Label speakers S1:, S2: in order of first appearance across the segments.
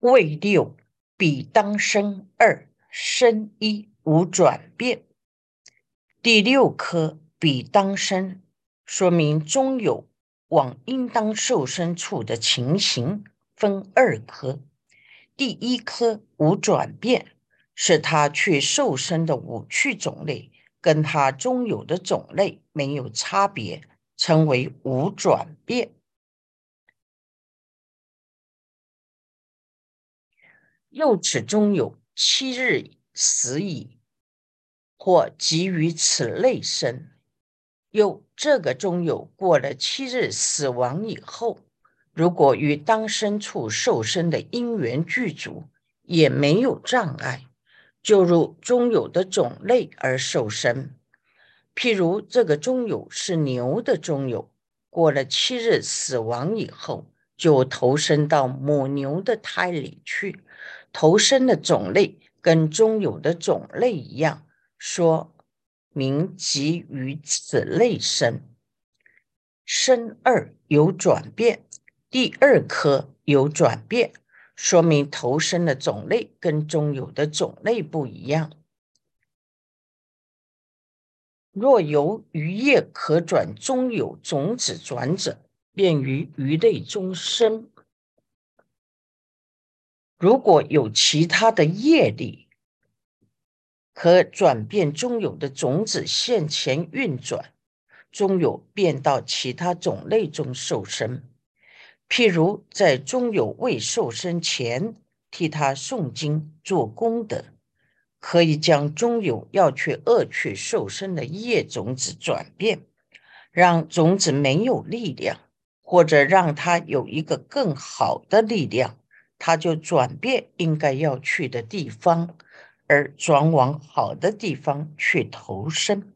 S1: 未六，彼当生二，生一，无转变。第六颗彼当生，说明中有往应当受生处的情形，分二颗。第一颗无转变，是他去受生的五趣种类，跟他中有的种类没有差别，称为无转变。又此中有七日死矣，或即于此类生。又这个中有过了七日死亡以后，如果与当生处受生的因缘具足，也没有障碍，就入中有的种类而受生。譬如这个中有是牛的中有，过了七日死亡以后，就投生到母牛的胎里去。投生的种类跟中有的种类一样，说明即于此类生。生二有转变，第二颗有转变，说明投生的种类跟中有的种类不一样。若由鱼叶可转中有种子转者，便于鱼类中生。如果有其他的业力，可转变中有的种子现前运转，中有变到其他种类中受生。譬如在中有未受生前，替他诵经做功德，可以将中有要去恶趣受生的业种子转变，让种子没有力量，或者让它有一个更好的力量。他就转变应该要去的地方，而转往好的地方去投生。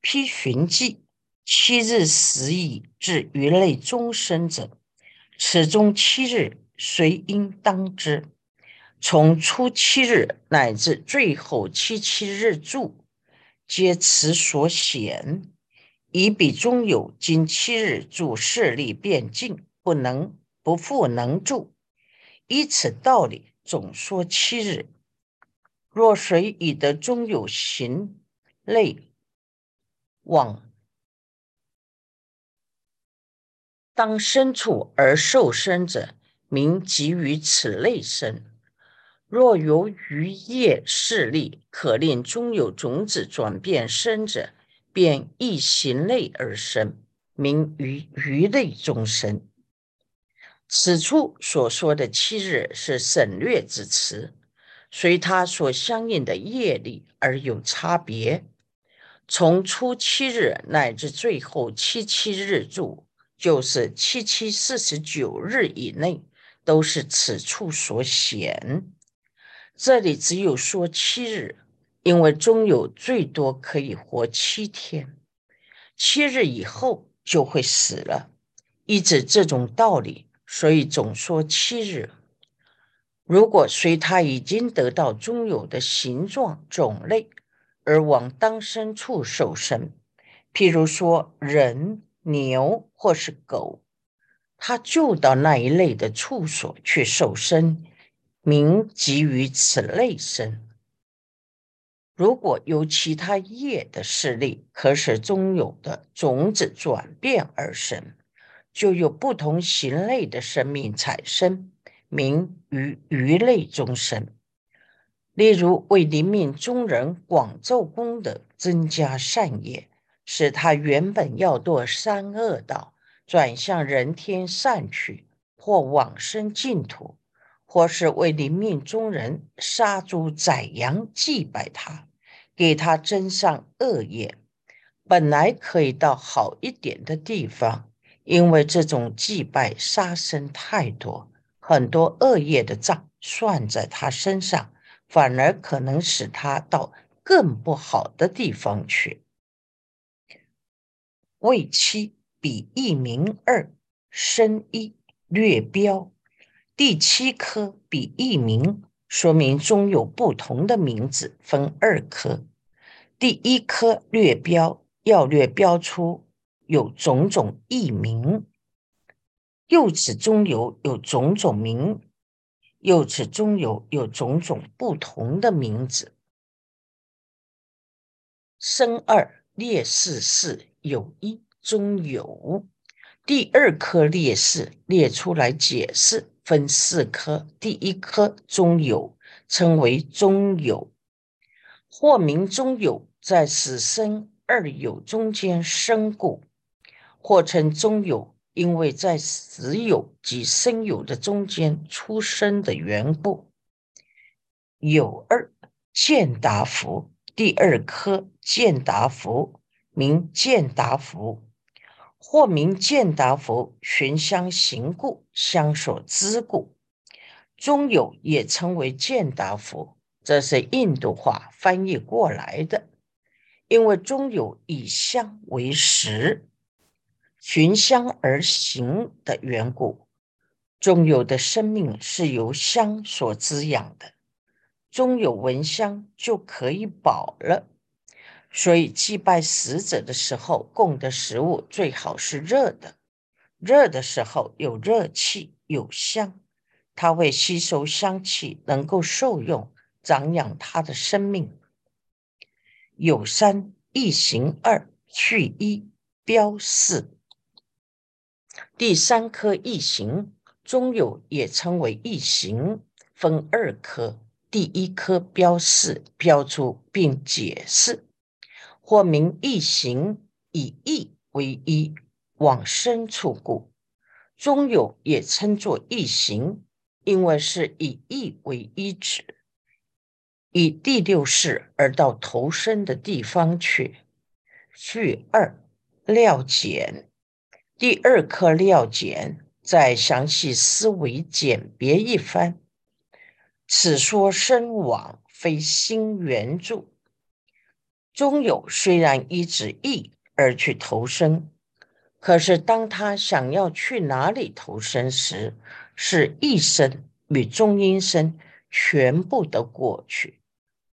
S1: 批寻迹七日死矣，至鱼类终生者，此中七日谁应当之。从初七日乃至最后七七日住，皆此所显。以彼中有今七日住势力变尽，不能不复能住。依此道理，总说七日。若谁以得中有行类往当身处而受生者，名即于此类生。若由于业势力可令中有种子转变生者，便亦行类而生，名于鱼类中生。此处所说的七日是省略之词，随它所相应的业力而有差别。从初七日乃至最后七七日住，就是七七四十九日以内，都是此处所显。这里只有说七日，因为中有最多可以活七天，七日以后就会死了，依指这种道理。所以总说七日。如果随他已经得到中有的形状种类而往当生处受生，譬如说人、牛或是狗，他就到那一类的处所去受生，名即于此类生。如果有其他业的势力，可使中有的种子转变而生。就有不同形类的生命产生，名于鱼类众生。例如为灵命中人广奏功德，增加善业，使他原本要堕三恶道，转向人天善趣，或往生净土；或是为灵命中人杀猪宰羊祭拜他，给他增上恶业，本来可以到好一点的地方。因为这种祭拜杀生太多，很多恶业的账算在他身上，反而可能使他到更不好的地方去。未七比一名二生一略标，第七颗比一名，说明中有不同的名字，分二颗。第一颗略标要略标出。有种种异名，又此中有有种种名，又指中有有种种不同的名字。生二列四四有一中有，第二颗列四列出来解释，分四颗，第一颗中有称为中有，或名中有，在死生二有中间生故，或称中有，因为在死有及生有的中间出生的缘故。有二见达福。第二颗见达福，名见达福，或名见达福，寻相行故，相所知故。中有也称为见达福，这是印度话翻译过来的。因为中有以香为食，寻香而行的缘故，中有的生命是由香所滋养的。中有闻香就可以饱了，所以祭拜死者的时候，供的食物最好是热的。热的时候有热气，有香，它会吸收香气，能够受用，长养它的生命。有三一行二去一标四，第三颗异形中有也称为异形，分二颗。第一颗标示标出并解释，或名异形，以异为一，往深处故。中有也称作异形，因为是以异为一指，以第六世而到投身的地方去。序二料简，第二课料简，再详细思维简别一番。此说身往非心原著，中有虽然依止意而去投生，可是当他想要去哪里投生时，是一生与中阴身全部的过去，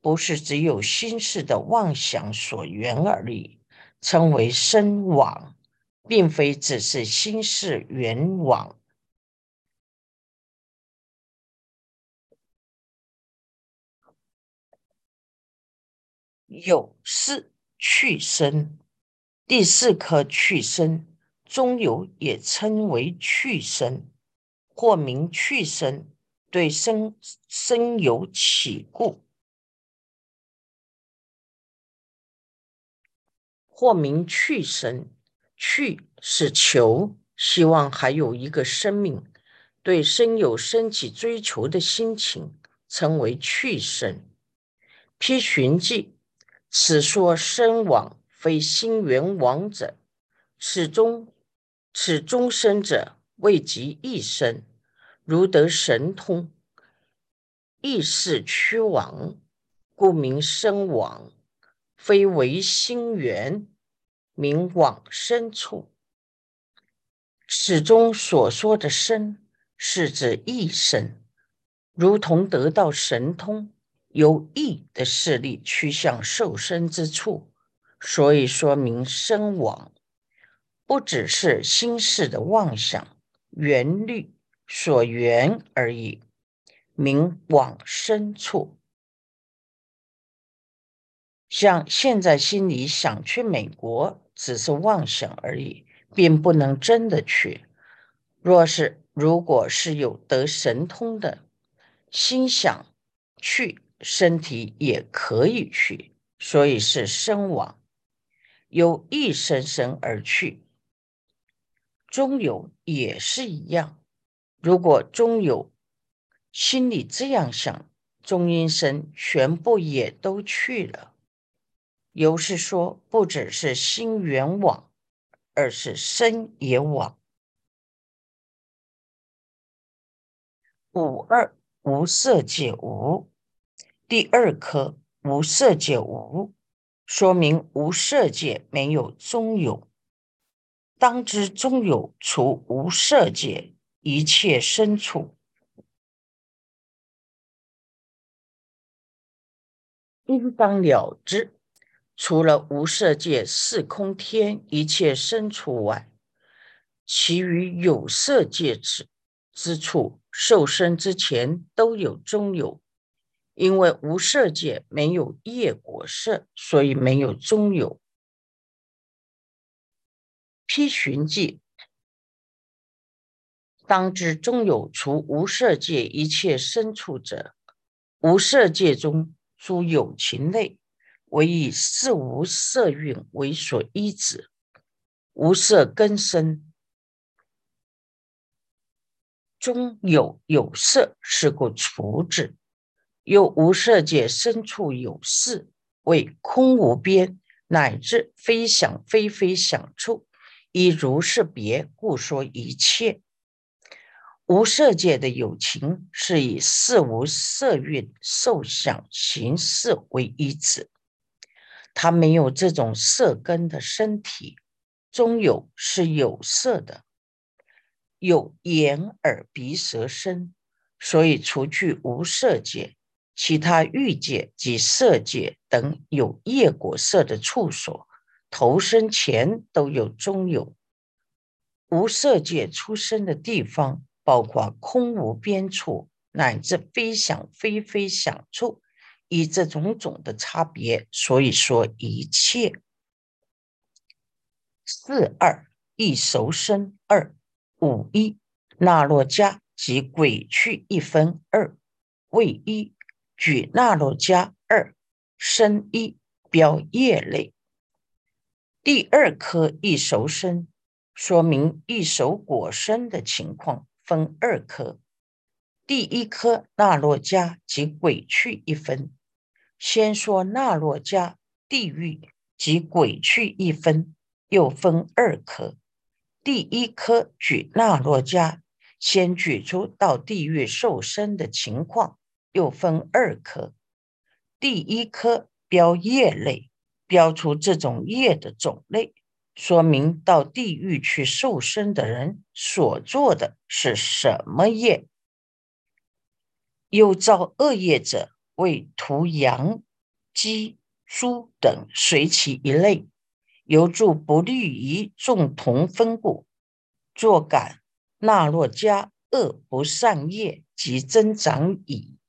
S1: 不是只有心事的妄想所缘而已，称为身往，并非只是心事缘往。有事去生，第四颗去生，中有也称为去生，或名去生，对生生有起故，或名去生。去是求，希望还有一个生命，对生有升起追求的心情，称为去生。批寻记。此说生亡非心缘亡者，此终此终生者未及一生，如得神通，亦是屈亡，故名生亡，非为心缘，名往生处。此中所说的身，是指一生，如同得到神通。由意的势力趋向受身之处，所以说明身往不只是心事的妄想缘虑所缘而已，名往生处。像现在心里想去美国，只是妄想而已，并不能真的去。若是如果是有得神通的心想去。身体也可以去，所以是身亡，有一生生而去。中有也是一样，如果中有心里这样想，中阴身全部也都去了。有是说，不只是心缘往，而是身也往。五二无色界无。第二颗无色界无，说明无色界没有中有。当知中有除无色界一切生处，应当了之。除了无色界四空天一切生处外，其余有色界之之处，受生之前都有中有，因为无色界没有业果色，所以没有中有。批寻记，当知中有除无色界一切生处者，无色界中诸有情类，唯以四无色蕴为所依止，无色根生。中有有色，是故除之。又无色界深处有事，为空无边，乃至非想非非想处，以如是别，故说一切。无色界的有情，是以四无色蕴受想行识为依止，他没有这种色根的身体，中有是有色的。有眼耳鼻舌身，所以除去无色界，其他欲界及色界等有业果色的处所，投生前都有中有。无色界出生的地方，包括空无边处，乃至非想非非想处，以这种种的差别，所以说一切四二一熟生二。五一那洛迦即鬼去一分二位一举那洛迦二生一标业类第二颗一熟生，说明一熟果生的情况分二颗。第一颗那洛迦即鬼去一分，先说那罗迦地狱即鬼去一分，又分二颗。第一颗举那罗迦，先举出到地狱受生的情况，又分二颗。第一颗标业类，标出这种业的种类，说明到地狱去受生的人所做的是什么业。又造恶业者，为屠羊、鸡、猪等随其一类。由助不利于众同分故，作感纳若加恶不善业及增长矣。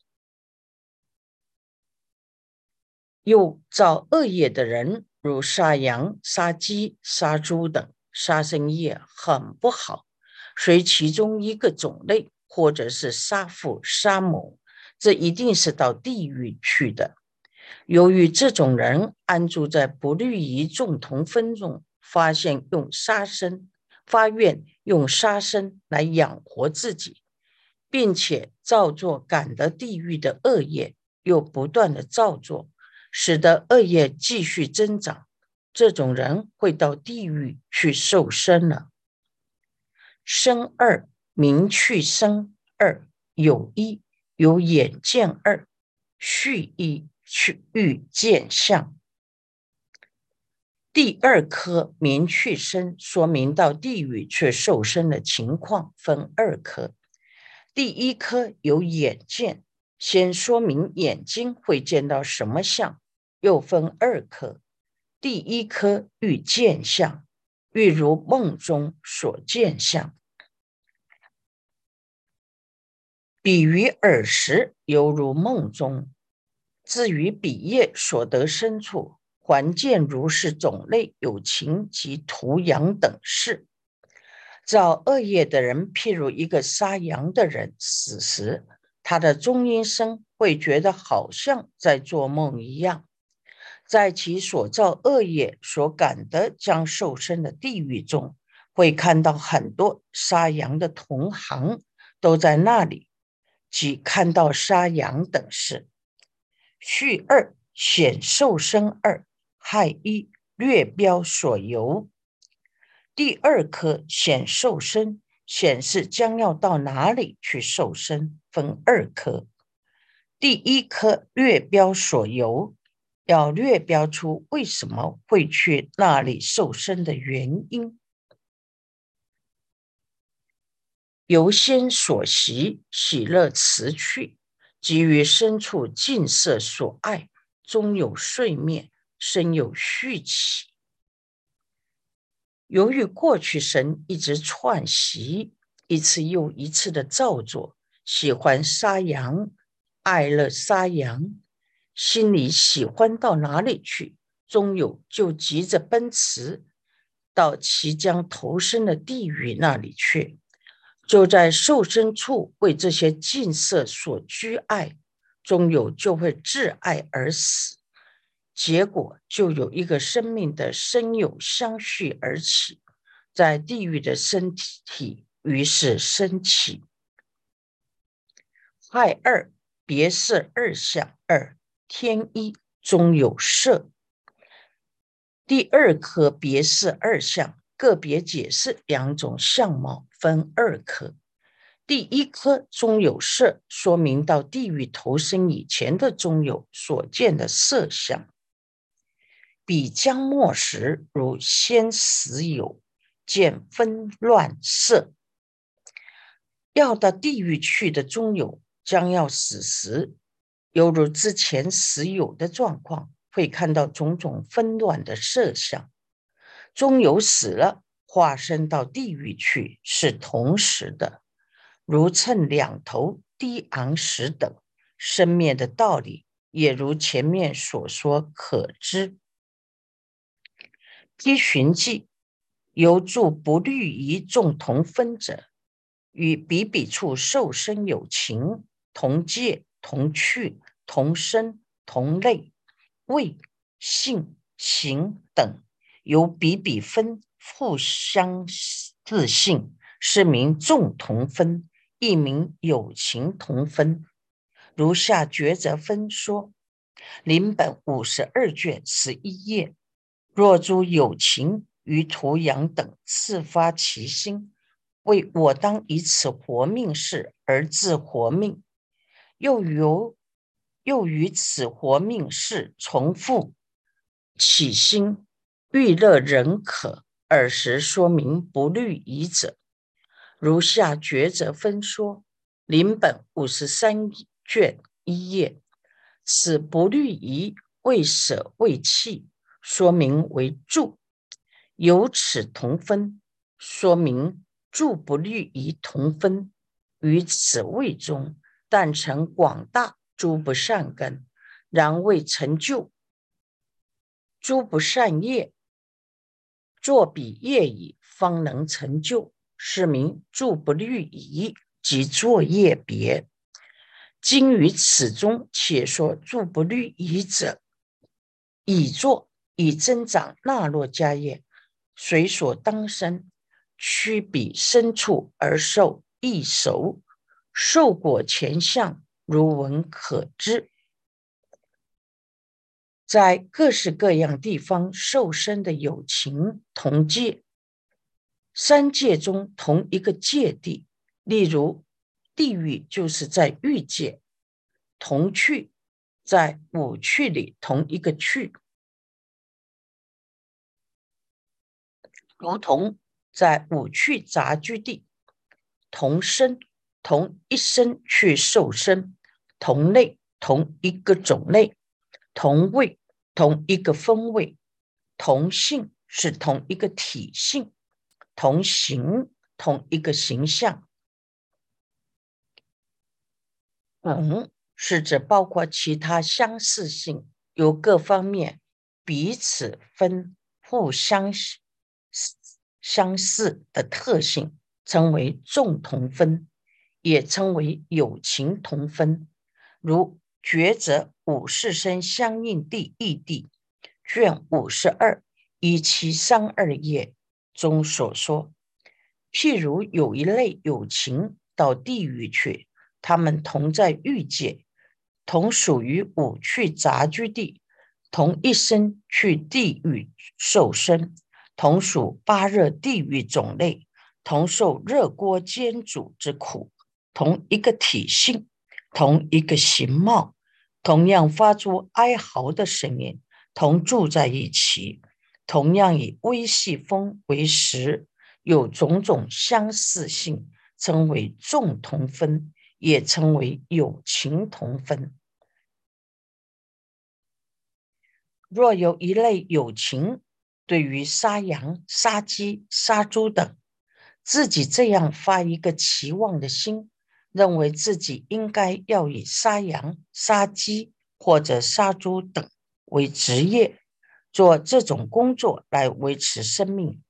S1: 又造恶业的人，如杀羊、杀鸡、杀猪等杀生业很不好，随其中一个种类，或者是杀父、杀母，这一定是到地狱去的。由于这种人安住在不利于众同分中，发现用杀生发愿用杀生来养活自己，并且造作感得地狱的恶业，又不断的造作，使得恶业继续增长。这种人会到地狱去受生了。生二名去生二有一有眼见二续一。去欲见相，第二颗明去生，说明到地狱却受生的情况分二颗。第一颗有眼见，先说明眼睛会见到什么相，又分二颗。第一颗欲见相，欲如梦中所见相，比于耳时，犹如梦中。至于彼业所得身处，还见如是种类有情及屠羊等事。造恶业的人，譬如一个杀羊的人死时，他的中阴身会觉得好像在做梦一样，在其所造恶业所感的将受生的地狱中，会看到很多杀羊的同行都在那里，即看到杀羊等事。序二显受生二害一略标所由，第二颗显受生显示将要到哪里去受生，分二颗。第一颗略标所由，要略标出为什么会去那里受生的原因。由心所习喜乐辞去。基于身处近色所爱，终有睡灭，身有续起。由于过去神一直串习，一次又一次的造作，喜欢杀羊，爱乐杀羊，心里喜欢到哪里去，终有就急着奔驰到其将投身的地狱那里去，就在受身处为这些近色所居爱，终有就会挚爱而死。结果就有一个生命的生有相续而起，在地狱的身体于是升起。害二别是二相二天一中有色。第二颗别是二相，个别解释两种相貌，分二颗。第一颗中有色，说明到地狱投生以前的中有所见的色相。比将末时，如先死有见纷乱色，要到地狱去的中有将要死时，犹如之前死有的状况，会看到种种纷乱的色相。中有死了，化身到地狱去是同时的，如称两头低昂时等生灭的道理，也如前面所说可知。披寻迹，由住不虑一众同分者，与彼彼处受生有情，同界、同趣、同生、同类、位、性、形等，由彼彼分，互相自信，是名众同分，亦名有情同分。如下抉择分说，临本五十二卷十一页。若诸有情于图阳等自发其心，为我当以此活命事而自活命，又由又于此活命事重复起心，欲乐人可，尔时说明不虑疑者。如下抉择分说，临本五十三卷一页，此不虑疑未舍未弃。说明为助，有此同分，说明助不虑于同分，于此位中，但成广大诸不善根，然未成就诸不善业，作彼业矣，方能成就，是名助不虑疑即作业别。今于此中，且说助不虑疑者，以作。以增长纳洛家业，随所当生，趋彼深处而受异熟，受果前相如闻可知。在各式各样地方受生的友情同界，三界中同一个界地，例如地狱就是在欲界，同趣在五趣里同一个趣。如同在五趣杂居地，同生同一生去受生，同类同一个种类，同位同一个风味，同性是同一个体性，同形同一个形象。同是指包括其他相似性，有各方面彼此分互相。相似的特性称为众同分，也称为友情同分。如抉择五世生相应地异地卷五十二一七三二页中所说。譬如有一类有情到地狱去，他们同在欲界，同属于五趣杂居地，同一生去地狱受生。同属八热地狱种类，同受热锅煎煮之苦，同一个体性，同一个形貌，同样发出哀嚎的声音，同住在一起，同样以微细风为食，有种种相似性，称为众同分，也称为有情同分。若有一类友情。对于杀羊、杀鸡、杀猪等，自己这样发一个期望的心，认为自己应该要以杀羊、杀鸡或者杀猪等为职业，做这种工作来维持生命。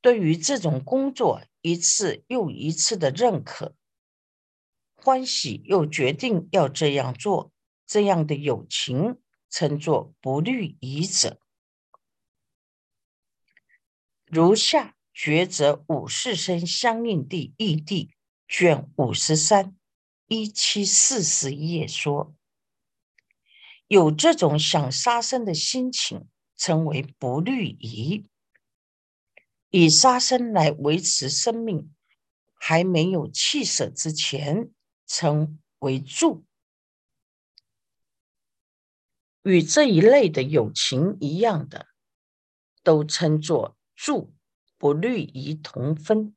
S1: 对于这种工作一次又一次的认可、欢喜，又决定要这样做，这样的友情称作不虑仪者。如下抉择五世生相应地义地。卷五十三一七四十页说，有这种想杀生的心情，称为不虑仪。以杀生来维持生命，还没有弃舍之前，称为助。与这一类的友情一样的，都称作助，不虑仪同分。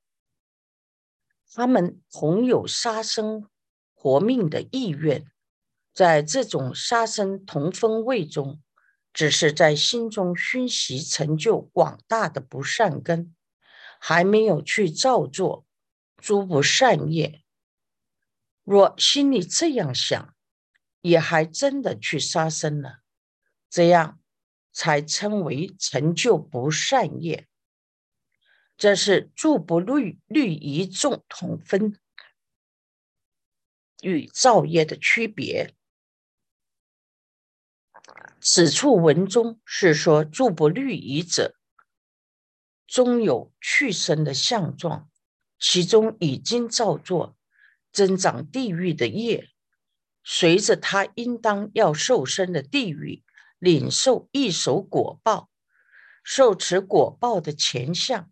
S1: 他们同有杀生活命的意愿，在这种杀生同分位中，只是在心中熏习成就广大的不善根，还没有去造作诸不善业。若心里这样想，也还真的去杀生了，这样才称为成就不善业。这是住不虑虑一众同分与造业的区别。此处文中是说住不虑疑者，终有去生的相状，其中已经造作增长地狱的业，随着他应当要受生的地狱，领受一手果报，受持果报的前相。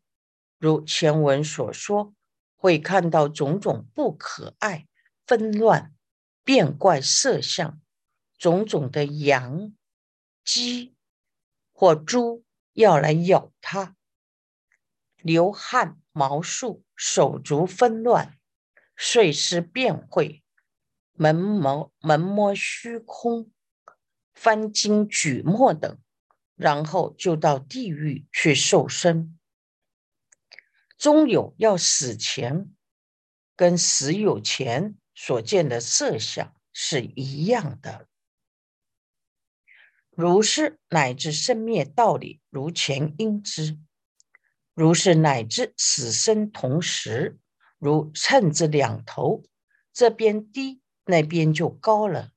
S1: 如前文所说，会看到种种不可爱、纷乱、变怪色相，种种的羊、鸡或猪要来咬它，流汗、毛竖、手足纷乱、碎尸变秽、门摸门摸虚空、翻经举墨等，然后就到地狱去受生。终有要死前，跟死有前所见的色相是一样的。如是乃至生灭道理，如前应知；如是乃至死生同时，如秤子两头，这边低，那边就高了。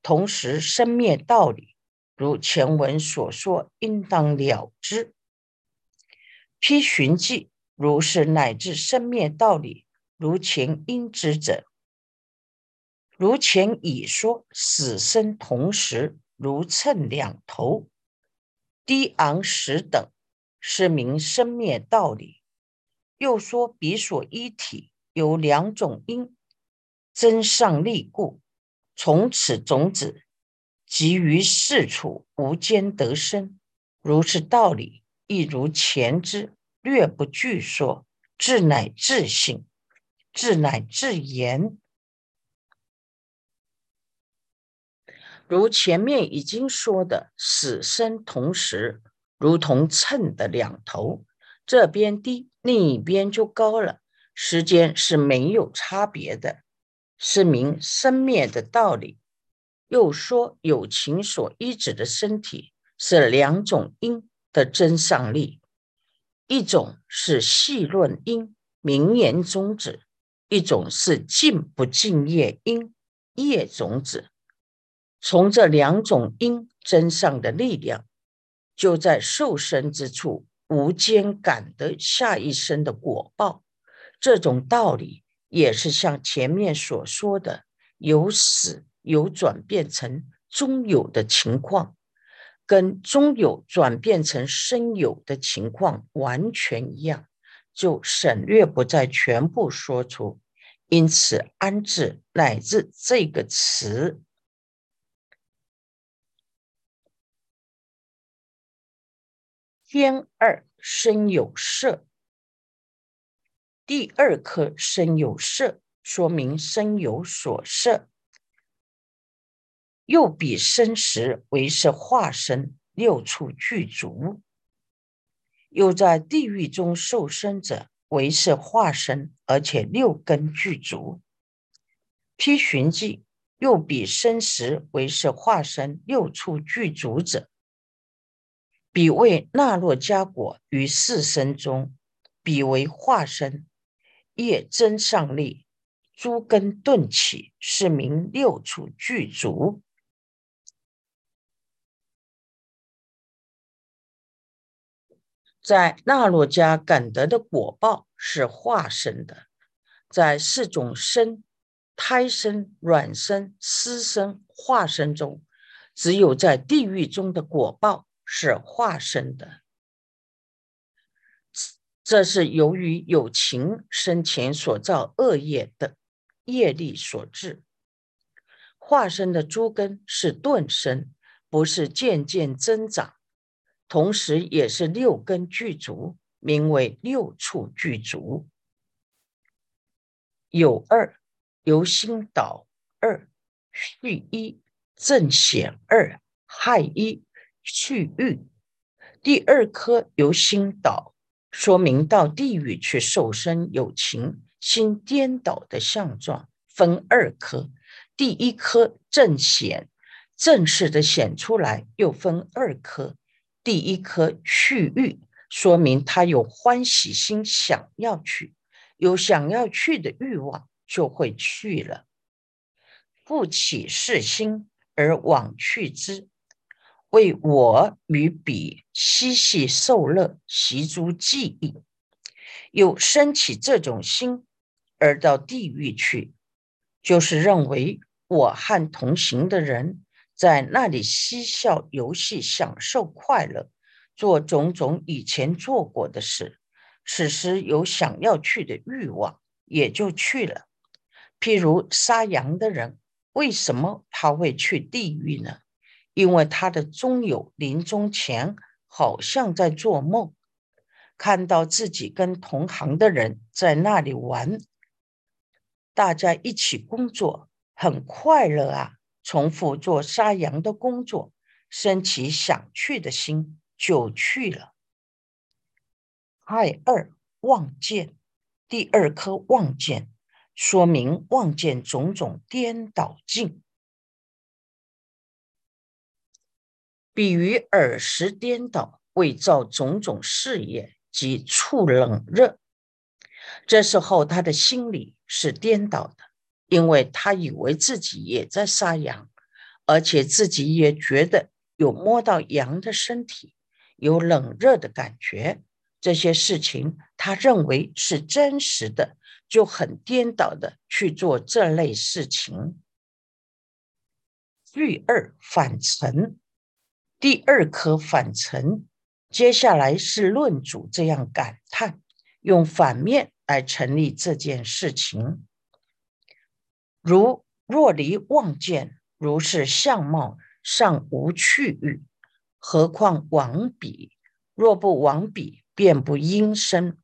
S1: 同时生灭道理，如前文所说，应当了之。批寻记。如是乃至生灭道理，如前应知者，如前已说死生同时，如秤两头，低昂时等，是名生灭道理。又说彼所一体有两种因，增上立故，从此种子即于世处无间得生。如是道理，亦如前之。略不具说，智乃智性，智乃智言。如前面已经说的，死生同时，如同秤的两头，这边低，另一边就高了，时间是没有差别的，是明生灭的道理。又说有情所依止的身体是两种因的真上力。一种是细论因名言种子，一种是静不静业因业种子。从这两种因增上的力量，就在受生之处无间感得下一生的果报。这种道理也是像前面所说的，由死有转变成终有的情况。跟中有转变成生有的情况完全一样，就省略不再全部说出。因此，安置乃至这个词，天二生有色，第二颗生有色，说明生有所色。又比生时为是化身六处具足，又在地狱中受生者为是化身，而且六根具足。批寻记又比生时为是化身六处具足者，彼为那洛迦果于四身中，彼为化身业真上力，诸根顿起，是名六处具足。在那洛迦感得的果报是化身的，在四种身——胎身、卵身、湿身、化身中，只有在地狱中的果报是化身的。这是由于有情生前所造恶业的业力所致。化身的诸根是顿生，不是渐渐增长。同时，也是六根具足，名为六处具足。有二，由心导二，续一，正显二，害一，去欲。第二颗由心导，说明到地狱去受生有情心颠倒的相状，分二颗。第一颗正显，正式的显出来，又分二颗。第一颗去欲，说明他有欢喜心，想要去，有想要去的欲望，就会去了。复起是心而往去之，为我与彼嬉戏受乐，习诸记忆，有升起这种心而到地狱去，就是认为我和同行的人。在那里嬉笑游戏，享受快乐，做种种以前做过的事。此时有想要去的欲望，也就去了。譬如杀羊的人，为什么他会去地狱呢？因为他的中友临终前好像在做梦，看到自己跟同行的人在那里玩，大家一起工作，很快乐啊。重复做杀羊的工作，升起想去的心，就去了。害二望见，第二颗望见，说明望见种种颠倒境，比于耳识颠倒，伪造种种事业及触冷热。这时候他的心里是颠倒的。因为他以为自己也在杀羊，而且自己也觉得有摸到羊的身体，有冷热的感觉，这些事情他认为是真实的，就很颠倒的去做这类事情。第二反成，第二颗反成，接下来是论主这样感叹，用反面来成立这件事情。如若离望见，如是相貌尚无去欲，何况往彼？若不往彼，便不应生。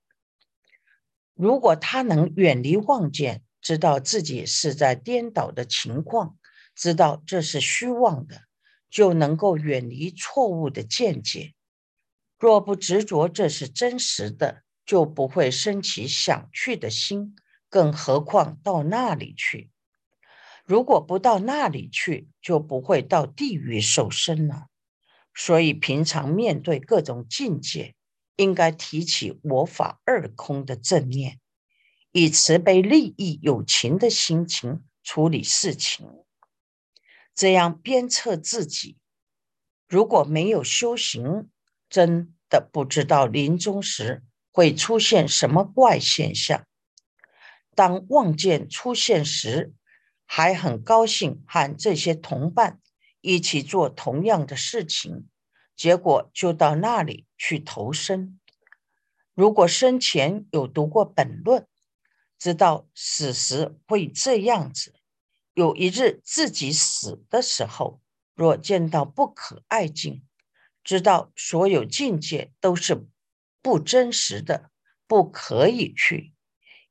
S1: 如果他能远离望见，知道自己是在颠倒的情况，知道这是虚妄的，就能够远离错误的见解。若不执着这是真实的，就不会升起想去的心，更何况到那里去？如果不到那里去，就不会到地狱受生了。所以平常面对各种境界，应该提起我法二空的正念，以慈悲利益有情的心情处理事情，这样鞭策自己。如果没有修行，真的不知道临终时会出现什么怪现象。当望见出现时，还很高兴和这些同伴一起做同样的事情，结果就到那里去投生。如果生前有读过本论，知道死时会这样子。有一日自己死的时候，若见到不可爱境，知道所有境界都是不真实的，不可以去，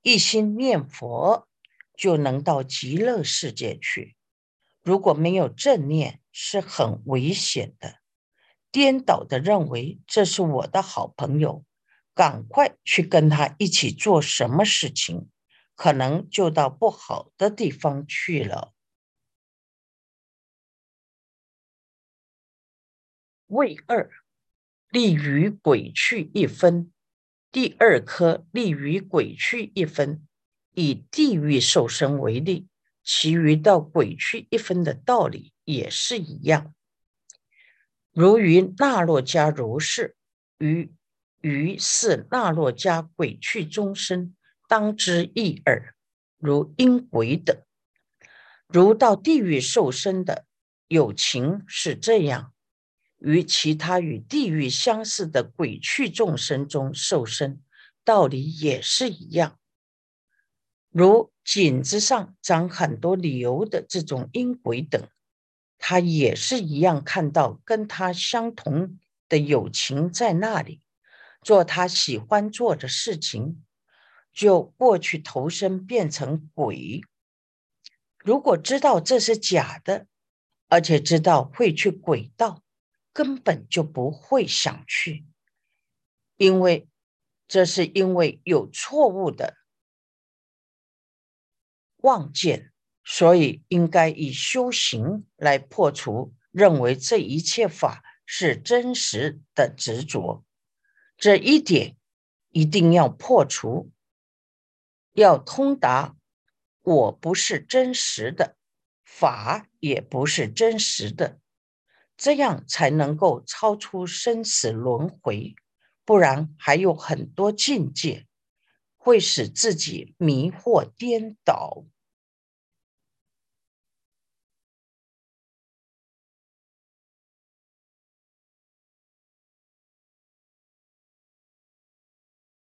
S1: 一心念佛。就能到极乐世界去。如果没有正念，是很危险的。颠倒的认为这是我的好朋友，赶快去跟他一起做什么事情，可能就到不好的地方去了。位二，利于鬼去一分。第二颗利于鬼去一分，以地狱受身为例，其余到鬼去一分的道理也是一样。如于那洛迦如是，于于是那洛迦鬼去终身，当知一耳。如因鬼等，如到地狱受身的有情是这样。与其他与地狱相似的鬼趣众生中受生，道理也是一样。如颈子上长很多瘤的这种阴鬼等，他也是一样看到跟他相同的友情在那里做他喜欢做的事情，就过去投身变成鬼。如果知道这是假的，而且知道会去鬼道。根本就不会想去，因为这是因为有错误的望见，所以应该以修行来破除认为这一切法是真实的执着。这一点一定要破除，要通达。我不是真实的，法也不是真实的。这样才能够超出生死轮回，不然还有很多境界会使自己迷惑颠倒。